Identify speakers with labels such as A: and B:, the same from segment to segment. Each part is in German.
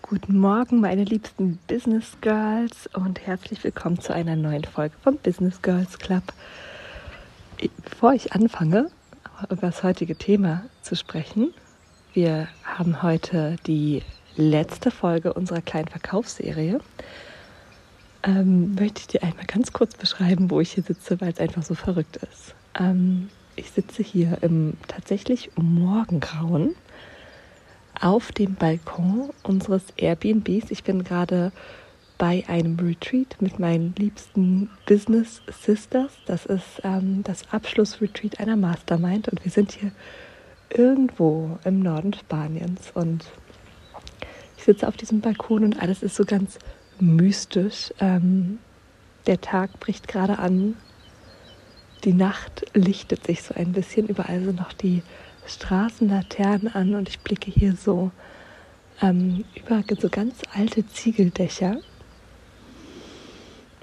A: Guten Morgen, meine liebsten Business Girls und herzlich willkommen zu einer neuen Folge vom Business Girls Club. Bevor ich anfange, über das heutige Thema zu sprechen, wir haben heute die letzte Folge unserer kleinen Verkaufsserie. Ähm, möchte ich dir einmal ganz kurz beschreiben, wo ich hier sitze, weil es einfach so verrückt ist. Ähm, ich sitze hier im tatsächlich Morgengrauen auf dem Balkon unseres Airbnbs. Ich bin gerade bei einem Retreat mit meinen liebsten Business Sisters. Das ist ähm, das Abschlussretreat einer Mastermind und wir sind hier irgendwo im Norden Spaniens und ich sitze auf diesem Balkon und alles ist so ganz mystisch. Ähm, der Tag bricht gerade an, die Nacht lichtet sich so ein bisschen, überall sind noch die Straßenlaternen an und ich blicke hier so ähm, über so ganz alte Ziegeldächer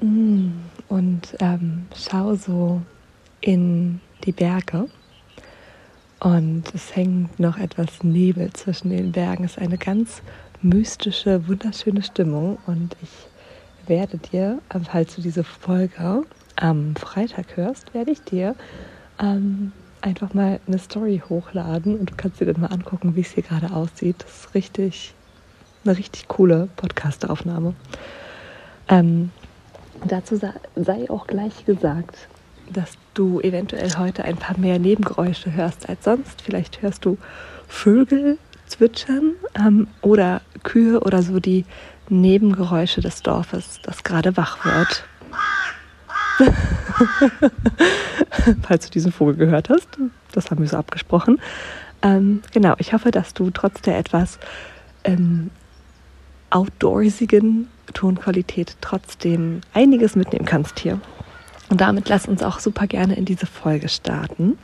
A: mm, und ähm, schaue so in die Berge. Und es hängt noch etwas Nebel zwischen den Bergen. Es ist eine ganz mystische, wunderschöne Stimmung. Und ich werde dir, falls du diese Folge am Freitag hörst, werde ich dir ähm, einfach mal eine Story hochladen und du kannst dir dann mal angucken, wie es hier gerade aussieht. Das ist richtig, eine richtig coole Podcast-Aufnahme. Ähm, dazu sei auch gleich gesagt, dass du eventuell heute ein paar mehr Nebengeräusche hörst als sonst. Vielleicht hörst du Vögel zwitschern ähm, oder Kühe oder so die Nebengeräusche des Dorfes, das gerade wach wird. Falls du diesen Vogel gehört hast, das haben wir so abgesprochen. Ähm, genau, ich hoffe, dass du trotz der etwas ähm, outdoorsigen Tonqualität trotzdem einiges mitnehmen kannst hier. Und damit lass uns auch super gerne in diese Folge starten.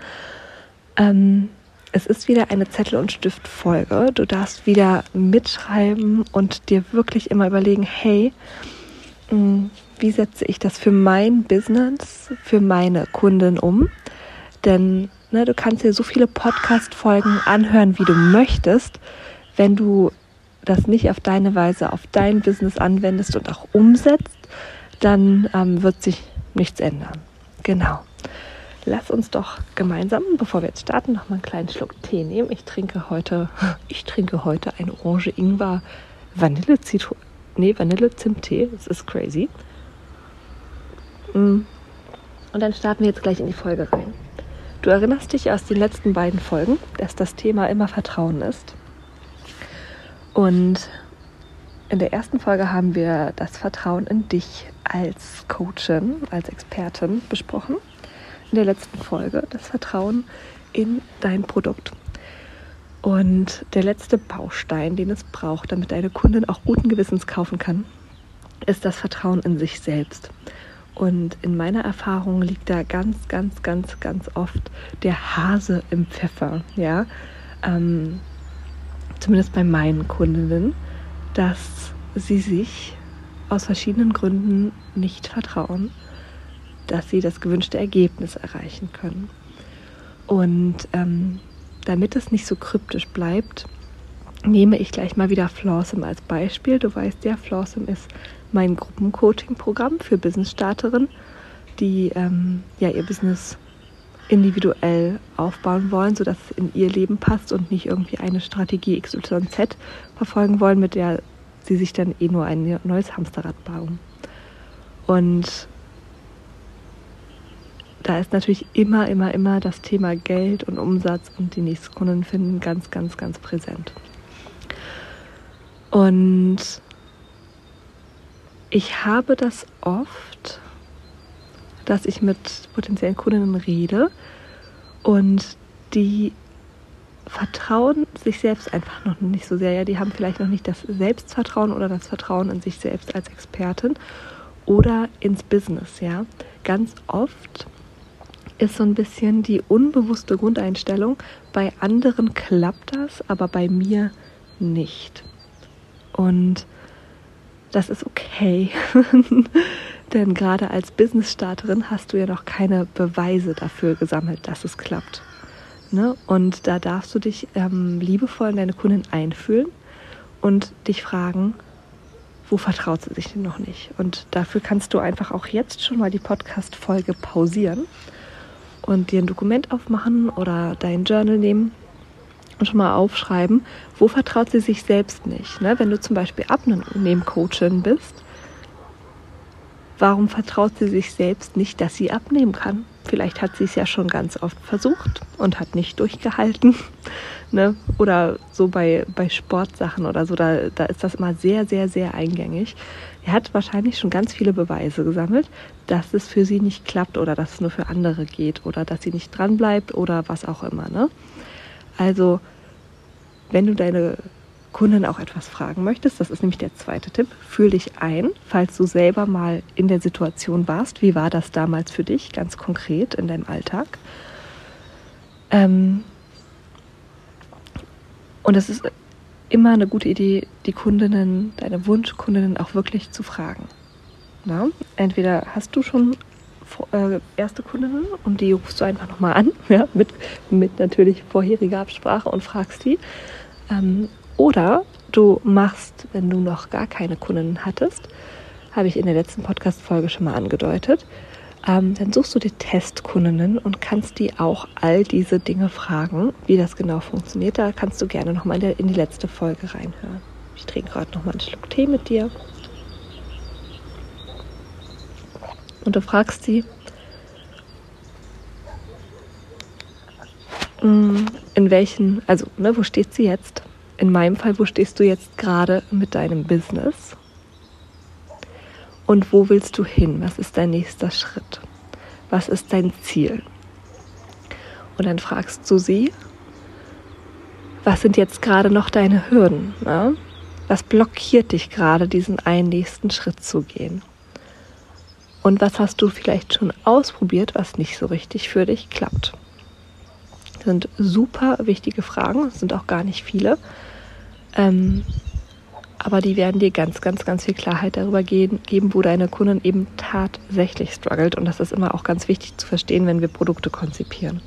A: Ähm, es ist wieder eine Zettel- und Stift-Folge. Du darfst wieder mitschreiben und dir wirklich immer überlegen, hey, mh, mm, wie setze ich das für mein Business, für meine Kunden um? Denn ne, du kannst dir so viele Podcast-Folgen anhören, wie du möchtest. Wenn du das nicht auf deine Weise auf dein Business anwendest und auch umsetzt, dann ähm, wird sich nichts ändern. Genau. Lass uns doch gemeinsam, bevor wir jetzt starten, noch mal einen kleinen Schluck Tee nehmen. Ich trinke heute, ich trinke heute ein Orange Ingwer Vanille Zitron, nee Vanille Zimttee. Das ist crazy. Mm. Und dann starten wir jetzt gleich in die Folge rein. Du erinnerst dich aus den letzten beiden Folgen, dass das Thema immer Vertrauen ist. Und in der ersten Folge haben wir das Vertrauen in dich als Coachin, als Expertin besprochen. In der letzten Folge das Vertrauen in dein Produkt. Und der letzte Baustein, den es braucht, damit deine Kundin auch guten Gewissens kaufen kann, ist das Vertrauen in sich selbst. Und in meiner Erfahrung liegt da ganz, ganz, ganz, ganz oft der Hase im Pfeffer. Ja, ähm, zumindest bei meinen Kundinnen, dass sie sich aus verschiedenen Gründen nicht vertrauen, dass sie das gewünschte Ergebnis erreichen können. Und ähm, damit es nicht so kryptisch bleibt, nehme ich gleich mal wieder Flawsome als Beispiel. Du weißt ja, Flawsome ist mein Gruppencoaching-Programm für Business-Starterinnen, die ähm, ja ihr Business individuell aufbauen wollen, sodass es in ihr Leben passt und nicht irgendwie eine Strategie XYZ verfolgen wollen, mit der sie sich dann eh nur ein neues Hamsterrad bauen. Und da ist natürlich immer, immer, immer das Thema Geld und Umsatz und die nächsten Kunden finden ganz, ganz, ganz präsent. Und ich habe das oft, dass ich mit potenziellen Kundinnen rede und die vertrauen sich selbst einfach noch nicht so sehr. Ja, die haben vielleicht noch nicht das Selbstvertrauen oder das Vertrauen in sich selbst als Expertin oder ins Business. Ja, ganz oft ist so ein bisschen die unbewusste Grundeinstellung. Bei anderen klappt das, aber bei mir nicht. Und das ist okay. Denn gerade als Business-Starterin hast du ja noch keine Beweise dafür gesammelt, dass es klappt. Ne? Und da darfst du dich ähm, liebevoll in deine Kundin einfühlen und dich fragen, wo vertraut sie sich denn noch nicht? Und dafür kannst du einfach auch jetzt schon mal die Podcast-Folge pausieren und dir ein Dokument aufmachen oder dein Journal nehmen und schon mal aufschreiben, wo vertraut sie sich selbst nicht. Ne? Wenn du zum Beispiel Abnehmcoachin bist, warum vertraut sie sich selbst nicht, dass sie abnehmen kann? Vielleicht hat sie es ja schon ganz oft versucht und hat nicht durchgehalten. Ne? Oder so bei, bei Sportsachen oder so, da, da ist das immer sehr, sehr, sehr eingängig. Er hat wahrscheinlich schon ganz viele Beweise gesammelt, dass es für sie nicht klappt oder dass es nur für andere geht oder dass sie nicht dran bleibt oder was auch immer. Ne? Also, wenn du deine Kunden auch etwas fragen möchtest, das ist nämlich der zweite Tipp, fühl dich ein, falls du selber mal in der Situation warst. Wie war das damals für dich, ganz konkret in deinem Alltag? Ähm und es ist immer eine gute Idee, die Kundinnen, deine Wunschkundinnen auch wirklich zu fragen. Na? Entweder hast du schon äh, erste Kundinnen und die rufst du einfach nochmal an, ja, mit, mit natürlich vorheriger Absprache und fragst die. Ähm, oder du machst, wenn du noch gar keine Kunden hattest, habe ich in der letzten Podcast-Folge schon mal angedeutet, ähm, dann suchst du dir Testkundinnen und kannst die auch all diese Dinge fragen, wie das genau funktioniert. Da kannst du gerne nochmal in, in die letzte Folge reinhören. Ich trinke gerade nochmal einen Schluck Tee mit dir. Und du fragst sie, mm, in welchen, also ne, wo steht sie jetzt? In meinem Fall, wo stehst du jetzt gerade mit deinem Business? Und wo willst du hin? Was ist dein nächster Schritt? Was ist dein Ziel? Und dann fragst du sie, was sind jetzt gerade noch deine Hürden? Ne? Was blockiert dich gerade, diesen einen nächsten Schritt zu gehen? Und was hast du vielleicht schon ausprobiert, was nicht so richtig für dich klappt? Sind super wichtige Fragen, sind auch gar nicht viele. Ähm, aber die werden dir ganz, ganz, ganz viel Klarheit darüber geben, wo deine Kunden eben tatsächlich struggelt. Und das ist immer auch ganz wichtig zu verstehen, wenn wir Produkte konzipieren.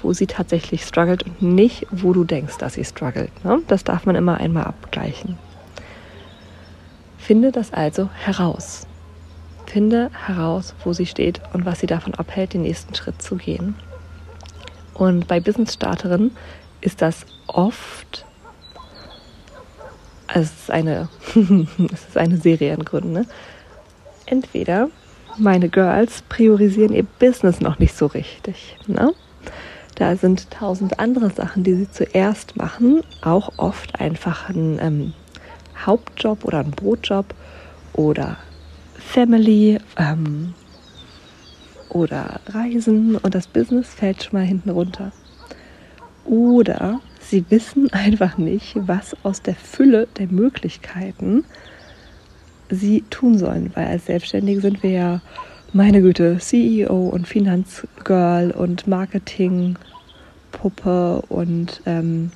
A: Wo sie tatsächlich struggelt und nicht, wo du denkst, dass sie struggelt. Ne? Das darf man immer einmal abgleichen. Finde das also heraus. Finde heraus, wo sie steht und was sie davon abhält, den nächsten Schritt zu gehen. Und bei Business-Starterinnen ist das oft also es ist eine, es ist eine Serie in Gründen. Ne? Entweder meine Girls priorisieren ihr Business noch nicht so richtig. Ne? Da sind tausend andere Sachen, die sie zuerst machen, auch oft einfach ein ähm, Hauptjob oder ein Brotjob oder Family ähm, oder Reisen und das Business fällt schon mal hinten runter. Oder sie wissen einfach nicht, was aus der Fülle der Möglichkeiten sie tun sollen, weil als Selbstständige sind wir ja, meine Güte, CEO und Finanzgirl und Marketingpuppe und ähm,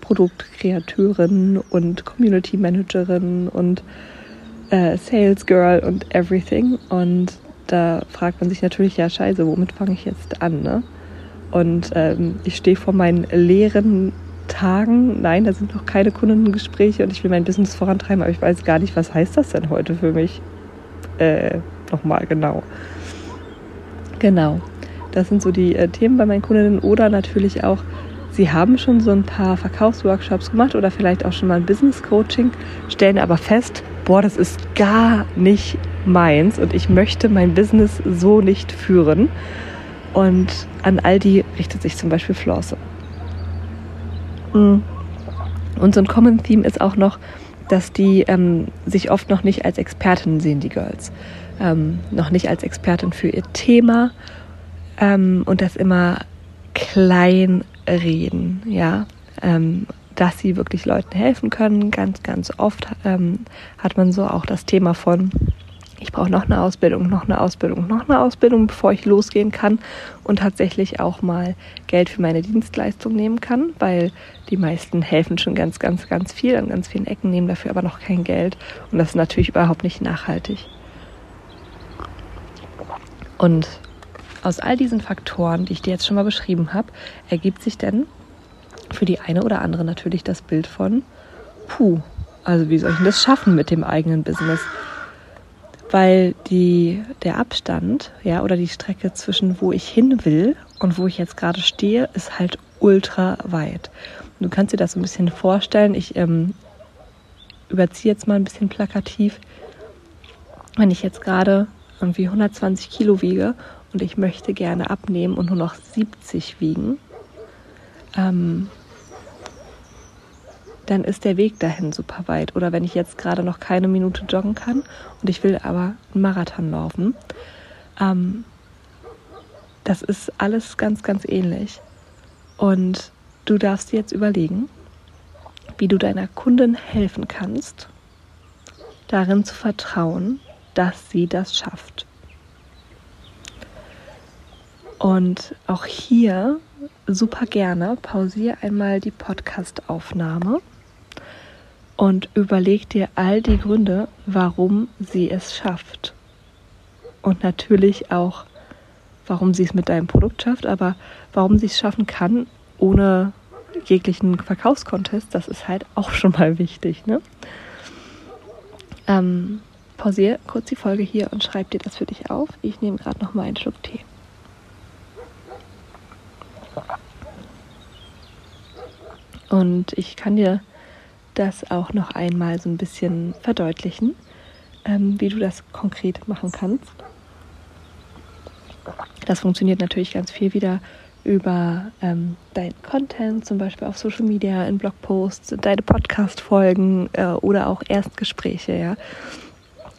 A: Produktkreateurin und Community Managerin und äh, Sales Girl und everything. Und da fragt man sich natürlich, ja, scheiße, womit fange ich jetzt an, ne? Und ähm, ich stehe vor meinen leeren Tagen. Nein, da sind noch keine Kundengespräche und ich will mein Business vorantreiben, aber ich weiß gar nicht, was heißt das denn heute für mich? Äh, nochmal genau. Genau. Das sind so die äh, Themen bei meinen Kundinnen oder natürlich auch, sie haben schon so ein paar Verkaufsworkshops gemacht oder vielleicht auch schon mal ein Business Coaching, stellen aber fest, boah, das ist gar nicht meins und ich möchte mein Business so nicht führen. Und an all die richtet sich zum Beispiel Flosse. Mm. Und so ein Common Theme ist auch noch, dass die ähm, sich oft noch nicht als Expertin sehen, die Girls. Ähm, noch nicht als Expertin für ihr Thema ähm, und das immer klein reden, ja. Ähm, dass sie wirklich Leuten helfen können. Ganz, ganz oft ähm, hat man so auch das Thema von, ich brauche noch eine Ausbildung, noch eine Ausbildung, noch eine Ausbildung, bevor ich losgehen kann und tatsächlich auch mal Geld für meine Dienstleistung nehmen kann, weil die meisten helfen schon ganz, ganz, ganz viel an ganz vielen Ecken, nehmen dafür aber noch kein Geld und das ist natürlich überhaupt nicht nachhaltig. Und aus all diesen Faktoren, die ich dir jetzt schon mal beschrieben habe, ergibt sich dann für die eine oder andere natürlich das Bild von, puh, also wie soll ich denn das schaffen mit dem eigenen Business? Weil die, der Abstand, ja, oder die Strecke zwischen wo ich hin will und wo ich jetzt gerade stehe, ist halt ultra weit. Du kannst dir das so ein bisschen vorstellen. Ich ähm, überziehe jetzt mal ein bisschen plakativ. Wenn ich jetzt gerade irgendwie 120 Kilo wiege und ich möchte gerne abnehmen und nur noch 70 wiegen, ähm, dann ist der Weg dahin super weit. Oder wenn ich jetzt gerade noch keine Minute joggen kann und ich will aber einen Marathon laufen, ähm, das ist alles ganz, ganz ähnlich. Und du darfst dir jetzt überlegen, wie du deiner Kundin helfen kannst, darin zu vertrauen, dass sie das schafft. Und auch hier super gerne pausiere einmal die Podcast-Aufnahme und überleg dir all die Gründe, warum sie es schafft. Und natürlich auch, warum sie es mit deinem Produkt schafft, aber warum sie es schaffen kann, ohne jeglichen Verkaufskontest, das ist halt auch schon mal wichtig. Ne? Ähm, pausiere kurz die Folge hier und schreib dir das für dich auf. Ich nehme gerade noch mal einen Schluck Tee. Und ich kann dir das auch noch einmal so ein bisschen verdeutlichen, ähm, wie du das konkret machen kannst. Das funktioniert natürlich ganz viel wieder über ähm, deinen Content, zum Beispiel auf Social Media, in Blogposts, deine Podcast-Folgen äh, oder auch Erstgespräche. Ja?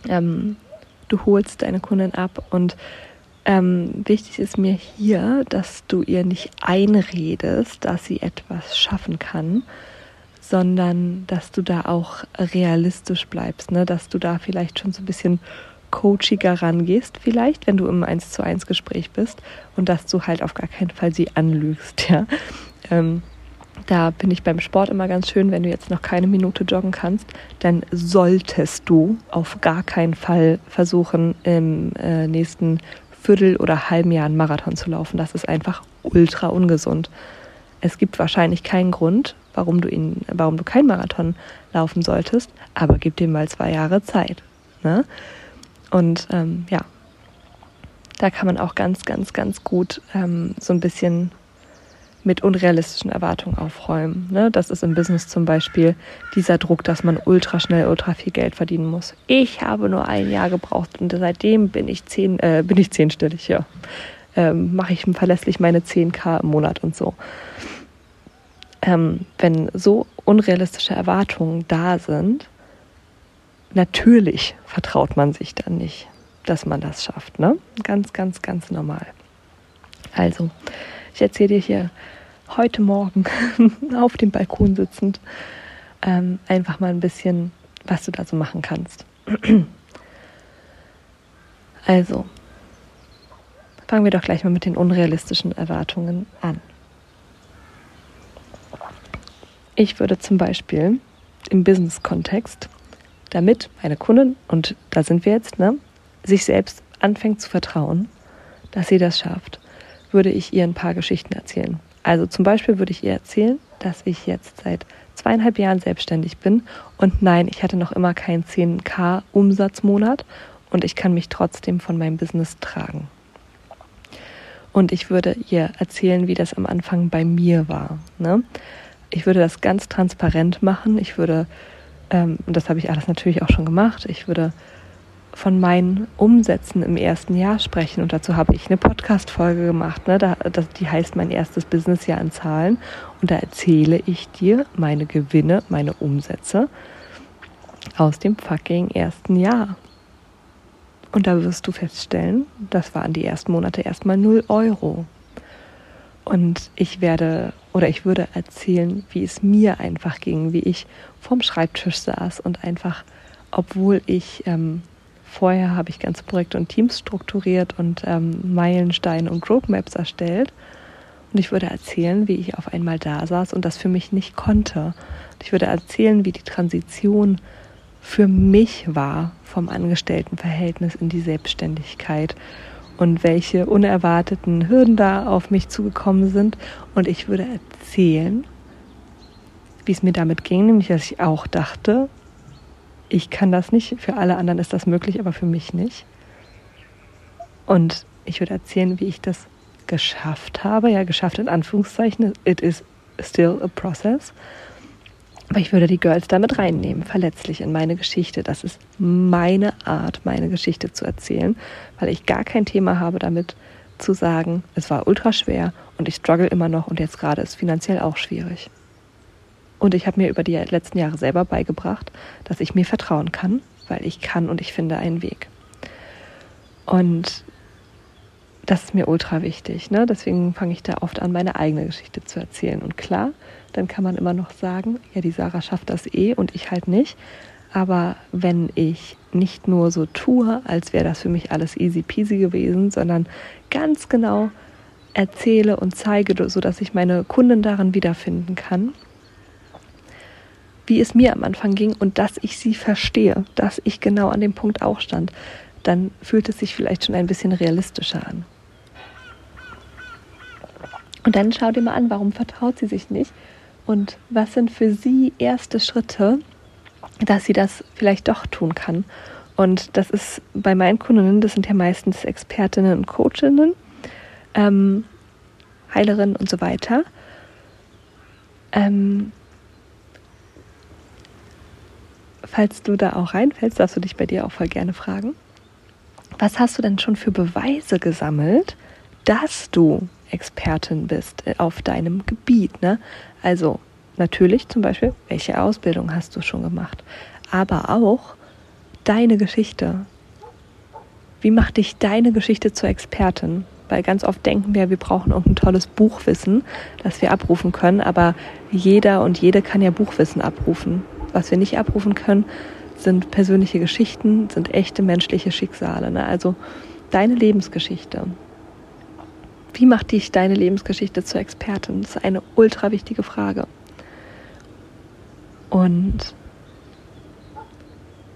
A: Ähm, du holst deine Kunden ab und ähm, wichtig ist mir hier, dass du ihr nicht einredest, dass sie etwas schaffen kann, sondern dass du da auch realistisch bleibst, ne? dass du da vielleicht schon so ein bisschen coachiger rangehst, vielleicht, wenn du im 1 zu 1 Gespräch bist und dass du halt auf gar keinen Fall sie anlügst, ja. Ähm, da bin ich beim Sport immer ganz schön, wenn du jetzt noch keine Minute joggen kannst, dann solltest du auf gar keinen Fall versuchen, im äh, nächsten Viertel oder halben Jahr einen Marathon zu laufen. Das ist einfach ultra ungesund. Es gibt wahrscheinlich keinen Grund, warum du ihn, warum du keinen Marathon laufen solltest, aber gib dir mal zwei Jahre Zeit. Ne? Und ähm, ja, da kann man auch ganz, ganz, ganz gut ähm, so ein bisschen mit unrealistischen Erwartungen aufräumen. Ne? Das ist im Business zum Beispiel dieser Druck, dass man ultra schnell, ultra viel Geld verdienen muss. Ich habe nur ein Jahr gebraucht und seitdem bin ich zehn, äh, bin ich zehnstellig, ja. Ähm, Mache ich verlässlich meine 10k im Monat und so. Ähm, wenn so unrealistische Erwartungen da sind, natürlich vertraut man sich dann nicht, dass man das schafft. Ne? Ganz, ganz, ganz normal. Also, ich erzähle dir hier heute Morgen auf dem Balkon sitzend ähm, einfach mal ein bisschen, was du da so machen kannst. also, fangen wir doch gleich mal mit den unrealistischen Erwartungen an. Ich würde zum Beispiel im Business-Kontext damit meine Kundin, und da sind wir jetzt, ne, sich selbst anfängt zu vertrauen, dass sie das schafft, würde ich ihr ein paar Geschichten erzählen. Also zum Beispiel würde ich ihr erzählen, dass ich jetzt seit zweieinhalb Jahren selbstständig bin und nein, ich hatte noch immer keinen 10k Umsatzmonat und ich kann mich trotzdem von meinem Business tragen. Und ich würde ihr erzählen, wie das am Anfang bei mir war. Ne? Ich würde das ganz transparent machen. Ich würde ähm, und das habe ich alles natürlich auch schon gemacht, ich würde von meinen Umsätzen im ersten Jahr sprechen. Und dazu habe ich eine Podcast-Folge gemacht, ne? da, das, die heißt Mein erstes Businessjahr in Zahlen. Und da erzähle ich dir meine Gewinne, meine Umsätze aus dem fucking ersten Jahr. Und da wirst du feststellen, das waren die ersten Monate erstmal 0 Euro. Und ich werde oder ich würde erzählen, wie es mir einfach ging, wie ich vorm Schreibtisch saß und einfach, obwohl ich ähm, vorher habe ich ganze Projekte und Teams strukturiert und ähm, Meilensteine und Roadmaps erstellt. Und ich würde erzählen, wie ich auf einmal da saß und das für mich nicht konnte. Ich würde erzählen, wie die Transition für mich war vom Angestelltenverhältnis in die Selbstständigkeit und welche unerwarteten Hürden da auf mich zugekommen sind. Und ich würde erzählen, wie es mir damit ging, nämlich dass ich auch dachte, ich kann das nicht, für alle anderen ist das möglich, aber für mich nicht. Und ich würde erzählen, wie ich das geschafft habe, ja, geschafft in Anführungszeichen, it is still a process. Aber ich würde die Girls damit reinnehmen, verletzlich in meine Geschichte. Das ist meine Art, meine Geschichte zu erzählen, weil ich gar kein Thema habe damit zu sagen, es war ultra schwer und ich struggle immer noch und jetzt gerade ist finanziell auch schwierig. Und ich habe mir über die letzten Jahre selber beigebracht, dass ich mir vertrauen kann, weil ich kann und ich finde einen Weg. Und das ist mir ultra wichtig. Ne? Deswegen fange ich da oft an, meine eigene Geschichte zu erzählen. Und klar, dann kann man immer noch sagen, ja, die Sarah schafft das eh und ich halt nicht. Aber wenn ich nicht nur so tue, als wäre das für mich alles easy peasy gewesen, sondern ganz genau erzähle und zeige, sodass ich meine Kunden darin wiederfinden kann, wie es mir am Anfang ging und dass ich sie verstehe, dass ich genau an dem Punkt auch stand, dann fühlt es sich vielleicht schon ein bisschen realistischer an. Und dann schau dir mal an, warum vertraut sie sich nicht und was sind für sie erste Schritte, dass sie das vielleicht doch tun kann. Und das ist bei meinen Kundinnen, das sind ja meistens Expertinnen und Coachinnen, ähm, Heilerinnen und so weiter. Ähm, falls du da auch reinfällst, darfst du dich bei dir auch voll gerne fragen. Was hast du denn schon für Beweise gesammelt, dass du Expertin bist äh, auf deinem Gebiet. Ne? Also natürlich zum Beispiel, welche Ausbildung hast du schon gemacht, aber auch deine Geschichte. Wie macht dich deine Geschichte zur Expertin? Weil ganz oft denken wir, wir brauchen irgendein tolles Buchwissen, das wir abrufen können, aber jeder und jede kann ja Buchwissen abrufen. Was wir nicht abrufen können, sind persönliche Geschichten, sind echte menschliche Schicksale. Ne? Also deine Lebensgeschichte. Wie macht dich deine Lebensgeschichte zur Expertin? Das ist eine ultra wichtige Frage. Und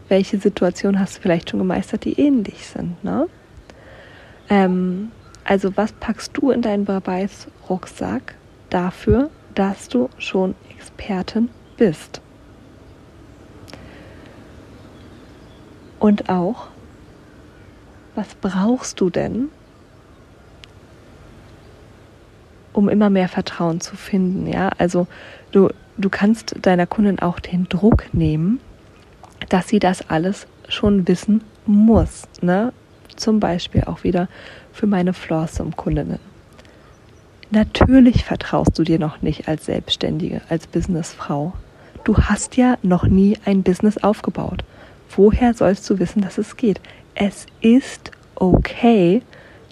A: welche Situation hast du vielleicht schon gemeistert, die ähnlich sind? Ne? Ähm, also was packst du in deinen Beweisrucksack dafür, dass du schon Expertin bist? Und auch, was brauchst du denn, um immer mehr Vertrauen zu finden. Ja, also du, du kannst deiner Kundin auch den Druck nehmen, dass sie das alles schon wissen muss. Ne? Zum Beispiel auch wieder für meine Flawsome-Kundinnen. Natürlich vertraust du dir noch nicht als Selbstständige, als Businessfrau. Du hast ja noch nie ein Business aufgebaut. Woher sollst du wissen, dass es geht? Es ist okay,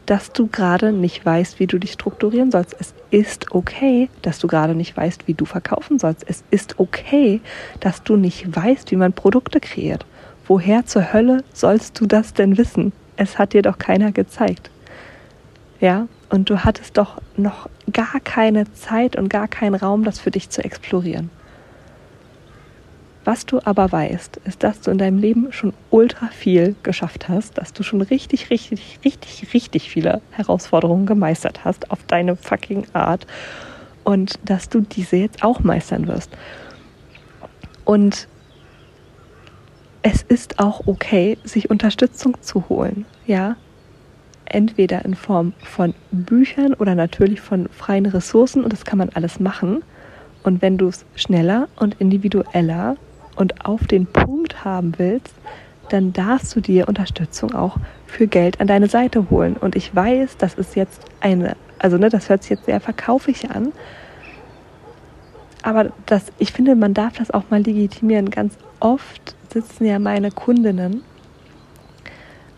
A: dass du gerade nicht weißt, wie du dich strukturieren sollst. Es ist okay, dass du gerade nicht weißt, wie du verkaufen sollst. Es ist okay, dass du nicht weißt, wie man Produkte kreiert. Woher zur Hölle sollst du das denn wissen? Es hat dir doch keiner gezeigt. Ja, und du hattest doch noch gar keine Zeit und gar keinen Raum, das für dich zu explorieren. Was du aber weißt, ist, dass du in deinem Leben schon ultra viel geschafft hast, dass du schon richtig, richtig, richtig, richtig viele Herausforderungen gemeistert hast auf deine fucking Art und dass du diese jetzt auch meistern wirst. Und es ist auch okay, sich Unterstützung zu holen, ja. Entweder in Form von Büchern oder natürlich von freien Ressourcen und das kann man alles machen. Und wenn du es schneller und individueller und auf den Punkt haben willst, dann darfst du dir Unterstützung auch für Geld an deine Seite holen. Und ich weiß, das ist jetzt eine, also ne, das hört sich jetzt sehr verkaufig an, aber das, ich finde, man darf das auch mal legitimieren. Ganz oft sitzen ja meine Kundinnen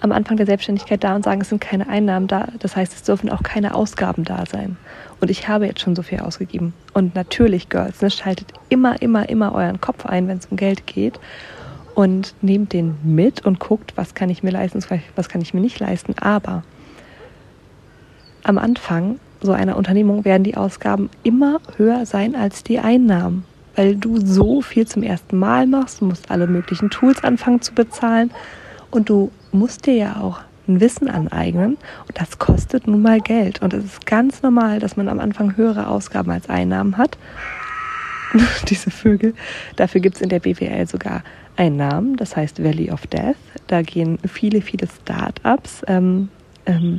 A: am Anfang der Selbstständigkeit da und sagen, es sind keine Einnahmen da. Das heißt, es dürfen auch keine Ausgaben da sein. Und ich habe jetzt schon so viel ausgegeben. Und natürlich, Girls, ne, schaltet immer, immer, immer euren Kopf ein, wenn es um Geld geht. Und nehmt den mit und guckt, was kann ich mir leisten, was kann ich mir nicht leisten. Aber am Anfang so einer Unternehmung werden die Ausgaben immer höher sein als die Einnahmen, weil du so viel zum ersten Mal machst. Du musst alle möglichen Tools anfangen zu bezahlen und du musst dir ja auch ein Wissen aneignen und das kostet nun mal Geld. Und es ist ganz normal, dass man am Anfang höhere Ausgaben als Einnahmen hat. Diese Vögel. Dafür gibt es in der BWL sogar einen Namen, das heißt Valley of Death. Da gehen viele, viele Start-ups, ähm, ähm,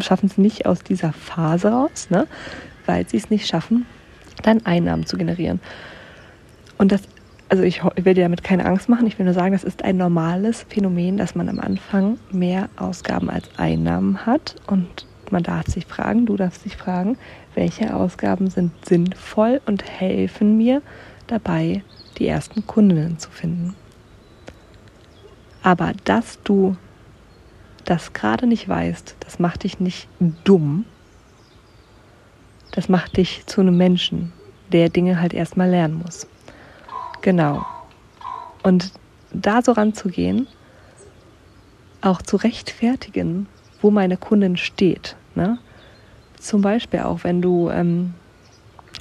A: schaffen es nicht aus dieser Phase raus, ne? weil sie es nicht schaffen, dann Einnahmen zu generieren. Und das also ich, will dir damit keine Angst machen. Ich will nur sagen, das ist ein normales Phänomen, dass man am Anfang mehr Ausgaben als Einnahmen hat. Und man darf sich fragen, du darfst dich fragen, welche Ausgaben sind sinnvoll und helfen mir dabei, die ersten Kundinnen zu finden. Aber dass du das gerade nicht weißt, das macht dich nicht dumm. Das macht dich zu einem Menschen, der Dinge halt erstmal lernen muss. Genau. Und da so ranzugehen, auch zu rechtfertigen, wo meine Kundin steht. Ne? Zum Beispiel auch, wenn du ähm,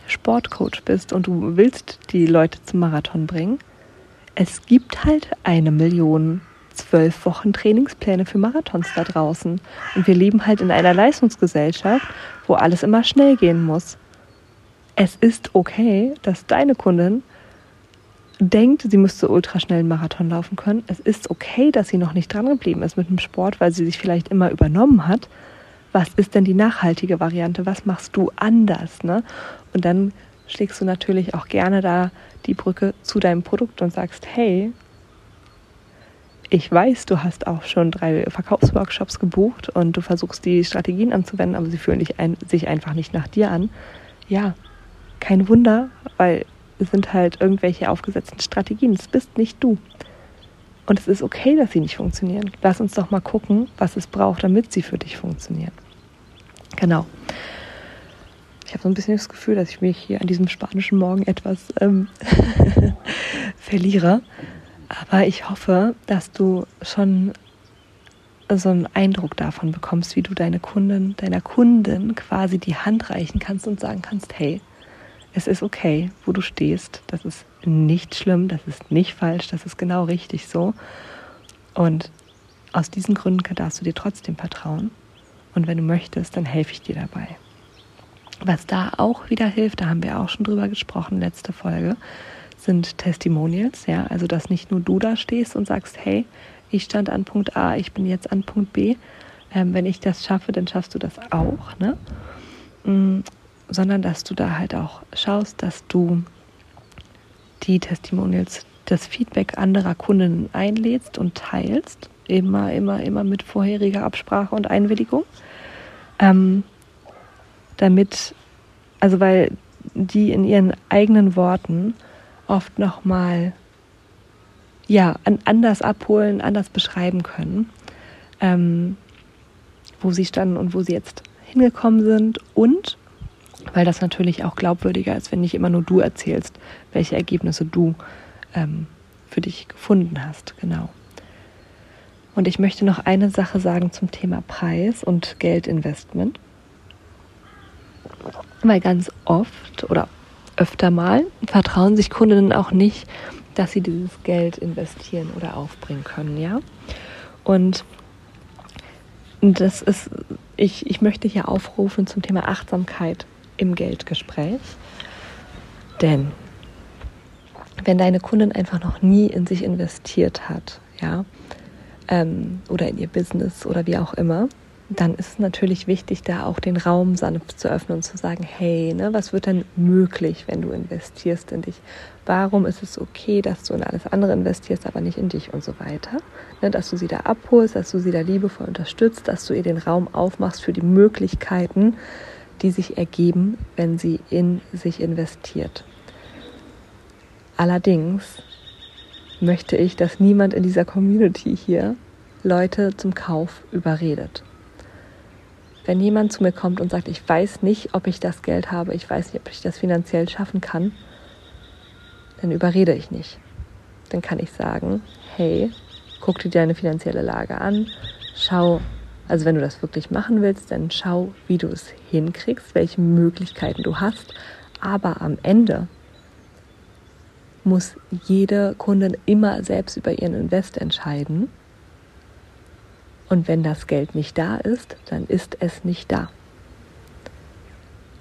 A: Sportcoach bist und du willst die Leute zum Marathon bringen. Es gibt halt eine Million zwölf Wochen Trainingspläne für Marathons da draußen. Und wir leben halt in einer Leistungsgesellschaft, wo alles immer schnell gehen muss. Es ist okay, dass deine Kundin denkt, sie müsste ultraschnell einen Marathon laufen können. Es ist okay, dass sie noch nicht dran geblieben ist mit dem Sport, weil sie sich vielleicht immer übernommen hat. Was ist denn die nachhaltige Variante? Was machst du anders? Ne? Und dann schlägst du natürlich auch gerne da die Brücke zu deinem Produkt und sagst, hey, ich weiß, du hast auch schon drei Verkaufsworkshops gebucht und du versuchst die Strategien anzuwenden, aber sie fühlen ein, sich einfach nicht nach dir an. Ja, kein Wunder, weil sind halt irgendwelche aufgesetzten Strategien. Es bist nicht du. Und es ist okay, dass sie nicht funktionieren. Lass uns doch mal gucken, was es braucht, damit sie für dich funktionieren. Genau. Ich habe so ein bisschen das Gefühl, dass ich mich hier an diesem spanischen Morgen etwas ähm, verliere. Aber ich hoffe, dass du schon so einen Eindruck davon bekommst, wie du deine Kunden, deiner Kunden quasi die Hand reichen kannst und sagen kannst, hey, es ist okay, wo du stehst. Das ist nicht schlimm, das ist nicht falsch, das ist genau richtig so. Und aus diesen Gründen darfst du dir trotzdem vertrauen. Und wenn du möchtest, dann helfe ich dir dabei. Was da auch wieder hilft, da haben wir auch schon drüber gesprochen, letzte Folge, sind Testimonials. Ja, also dass nicht nur du da stehst und sagst, hey, ich stand an Punkt A, ich bin jetzt an Punkt B. Ähm, wenn ich das schaffe, dann schaffst du das auch. Ne? Sondern dass du da halt auch schaust, dass du die Testimonials, das Feedback anderer Kunden einlädst und teilst. Immer, immer, immer mit vorheriger Absprache und Einwilligung. Ähm, damit, also weil die in ihren eigenen Worten oft nochmal ja, anders abholen, anders beschreiben können, ähm, wo sie standen und wo sie jetzt hingekommen sind und weil das natürlich auch glaubwürdiger ist, wenn nicht immer nur du erzählst, welche Ergebnisse du ähm, für dich gefunden hast. Genau. Und ich möchte noch eine Sache sagen zum Thema Preis und Geldinvestment. Weil ganz oft oder öfter mal vertrauen sich Kundinnen auch nicht, dass sie dieses Geld investieren oder aufbringen können, ja. Und das ist, ich, ich möchte hier aufrufen zum Thema Achtsamkeit im Geldgespräch. Denn wenn deine Kundin einfach noch nie in sich investiert hat, ja, ähm, oder in ihr Business oder wie auch immer, dann ist es natürlich wichtig, da auch den Raum sanft zu öffnen und zu sagen, hey, ne, was wird denn möglich, wenn du investierst in dich? Warum ist es okay, dass du in alles andere investierst, aber nicht in dich und so weiter? Ne, dass du sie da abholst, dass du sie da liebevoll unterstützt, dass du ihr den Raum aufmachst für die Möglichkeiten, die sich ergeben, wenn sie in sich investiert. Allerdings möchte ich, dass niemand in dieser Community hier Leute zum Kauf überredet. Wenn jemand zu mir kommt und sagt, ich weiß nicht, ob ich das Geld habe, ich weiß nicht, ob ich das finanziell schaffen kann, dann überrede ich nicht. Dann kann ich sagen, hey, guck dir deine finanzielle Lage an, schau, also wenn du das wirklich machen willst, dann schau, wie du es hinkriegst, welche Möglichkeiten du hast. Aber am Ende muss jede Kundin immer selbst über ihren Invest entscheiden. Und wenn das Geld nicht da ist, dann ist es nicht da.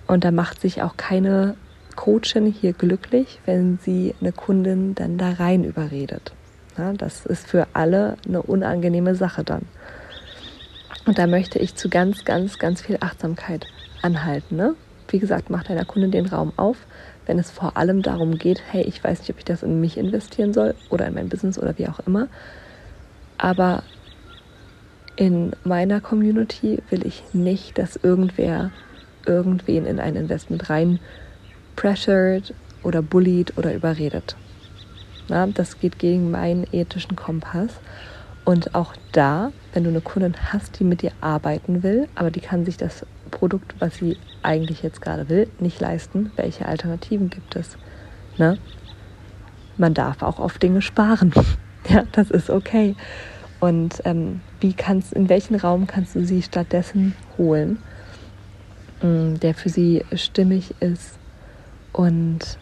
A: Und da macht sich auch keine Coachin hier glücklich, wenn sie eine Kundin dann da rein überredet. Ja, das ist für alle eine unangenehme Sache dann. Und da möchte ich zu ganz, ganz, ganz viel Achtsamkeit anhalten. Ne? Wie gesagt, mach deiner Kundin den Raum auf, wenn es vor allem darum geht, hey, ich weiß nicht, ob ich das in mich investieren soll oder in mein Business oder wie auch immer. Aber in meiner Community will ich nicht, dass irgendwer irgendwen in ein Investment rein pressured oder bullied oder überredet. Na, das geht gegen meinen ethischen Kompass. Und auch da, wenn du eine Kundin hast, die mit dir arbeiten will, aber die kann sich das Produkt, was sie eigentlich jetzt gerade will, nicht leisten, welche Alternativen gibt es? Ne? Man darf auch auf Dinge sparen. ja, das ist okay. Und ähm, wie kannst, in welchen Raum kannst du sie stattdessen holen, mm, der für sie stimmig ist und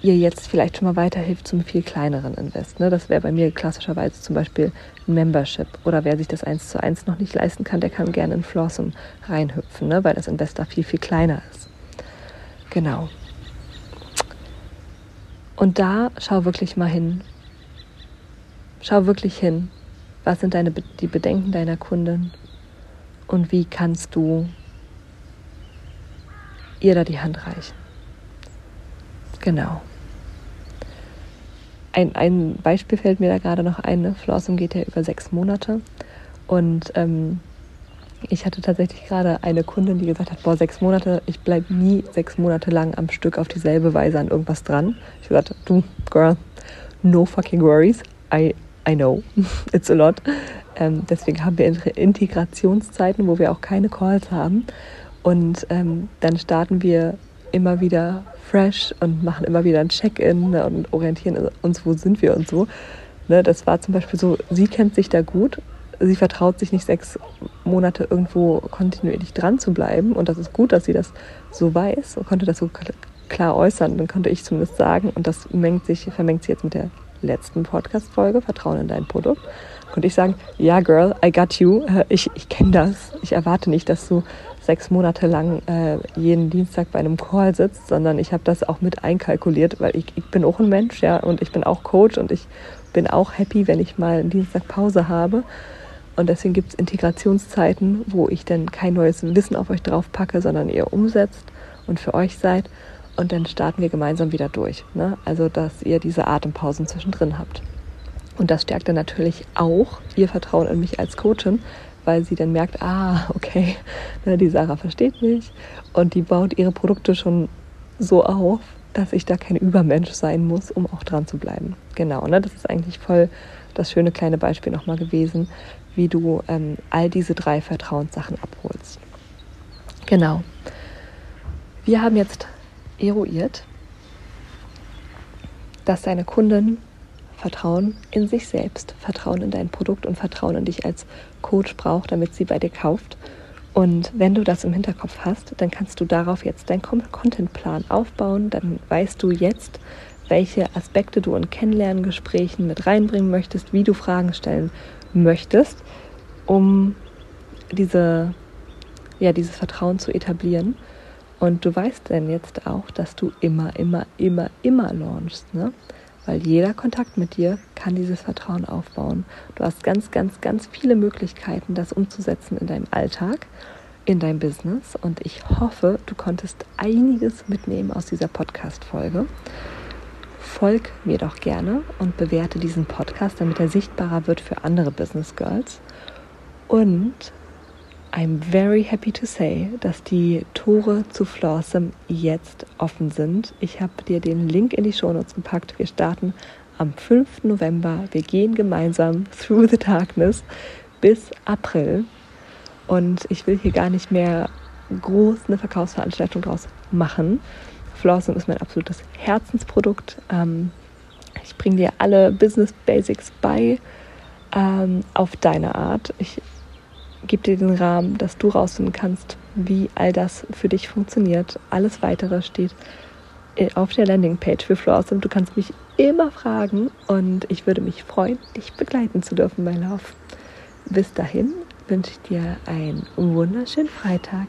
A: ihr jetzt vielleicht schon mal weiterhilft zum viel kleineren Invest. Ne? Das wäre bei mir klassischerweise zum Beispiel ein Membership. Oder wer sich das eins zu eins noch nicht leisten kann, der kann gerne in Flossum reinhüpfen, ne? weil das Invest da viel, viel kleiner ist. Genau. Und da schau wirklich mal hin. Schau wirklich hin. Was sind deine, die Bedenken deiner Kunden? Und wie kannst du ihr da die Hand reichen? Genau. Ein, ein Beispiel fällt mir da gerade noch ein. Ne? Flossum geht ja über sechs Monate. Und ähm, ich hatte tatsächlich gerade eine Kundin, die gesagt hat, boah, sechs Monate, ich bleibe nie sechs Monate lang am Stück auf dieselbe Weise an irgendwas dran. Ich gesagt, du, Girl, no fucking worries. I, I know, it's a lot. Ähm, deswegen haben wir Integrationszeiten, wo wir auch keine Calls haben. Und ähm, dann starten wir immer wieder fresh und machen immer wieder ein Check-in ne, und orientieren uns, wo sind wir und so. Ne, das war zum Beispiel so, sie kennt sich da gut, sie vertraut sich nicht sechs Monate irgendwo kontinuierlich dran zu bleiben und das ist gut, dass sie das so weiß und konnte das so klar äußern. Dann konnte ich zumindest sagen und das mengt sich, vermengt sich jetzt mit der letzten Podcast-Folge, Vertrauen in dein Produkt, konnte ich sagen, ja, Girl, I got you. Ich, ich kenne das. Ich erwarte nicht, dass du sechs Monate lang äh, jeden Dienstag bei einem Call sitzt, sondern ich habe das auch mit einkalkuliert, weil ich, ich bin auch ein Mensch, ja, und ich bin auch Coach und ich bin auch happy, wenn ich mal einen Dienstag Pause habe. Und deswegen gibt es Integrationszeiten, wo ich dann kein neues Wissen auf euch drauf packe, sondern ihr umsetzt und für euch seid. Und dann starten wir gemeinsam wieder durch. Ne? Also, dass ihr diese Atempausen zwischendrin habt. Und das stärkt dann natürlich auch ihr Vertrauen in mich als Coachin, weil sie dann merkt, ah, okay, ne, die Sarah versteht mich und die baut ihre Produkte schon so auf, dass ich da kein Übermensch sein muss, um auch dran zu bleiben. Genau, ne, das ist eigentlich voll das schöne kleine Beispiel nochmal gewesen, wie du ähm, all diese drei Vertrauenssachen abholst. Genau. Wir haben jetzt eruiert, dass deine Kunden Vertrauen in sich selbst, Vertrauen in dein Produkt und Vertrauen in dich als Coach braucht, damit sie bei dir kauft. Und wenn du das im Hinterkopf hast, dann kannst du darauf jetzt deinen Contentplan aufbauen. Dann weißt du jetzt, welche Aspekte du in Kennenlerngesprächen mit reinbringen möchtest, wie du Fragen stellen möchtest, um diese, ja, dieses Vertrauen zu etablieren. Und du weißt dann jetzt auch, dass du immer, immer, immer, immer launchst. Ne? Weil jeder Kontakt mit dir kann dieses Vertrauen aufbauen. Du hast ganz, ganz, ganz viele Möglichkeiten, das umzusetzen in deinem Alltag, in deinem Business und ich hoffe, du konntest einiges mitnehmen aus dieser Podcast-Folge. Folg mir doch gerne und bewerte diesen Podcast, damit er sichtbarer wird für andere Business Girls. Und I'm very happy to say, dass die Tore zu Flawsome jetzt offen sind. Ich habe dir den Link in die Shownotes gepackt. Wir starten am 5. November. Wir gehen gemeinsam through the darkness bis April. Und ich will hier gar nicht mehr groß eine Verkaufsveranstaltung draus machen. Flawsome ist mein absolutes Herzensprodukt. Ähm, ich bringe dir alle Business Basics bei ähm, auf deine Art. Ich gebe dir den Rahmen, dass du rausfinden kannst, wie all das für dich funktioniert. Alles weitere steht äh, auf der Landingpage für Flawsome. Du kannst mich immer fragen und ich würde mich freuen, dich begleiten zu dürfen, mein Love. Bis dahin, wünsche ich dir einen wunderschönen Freitag.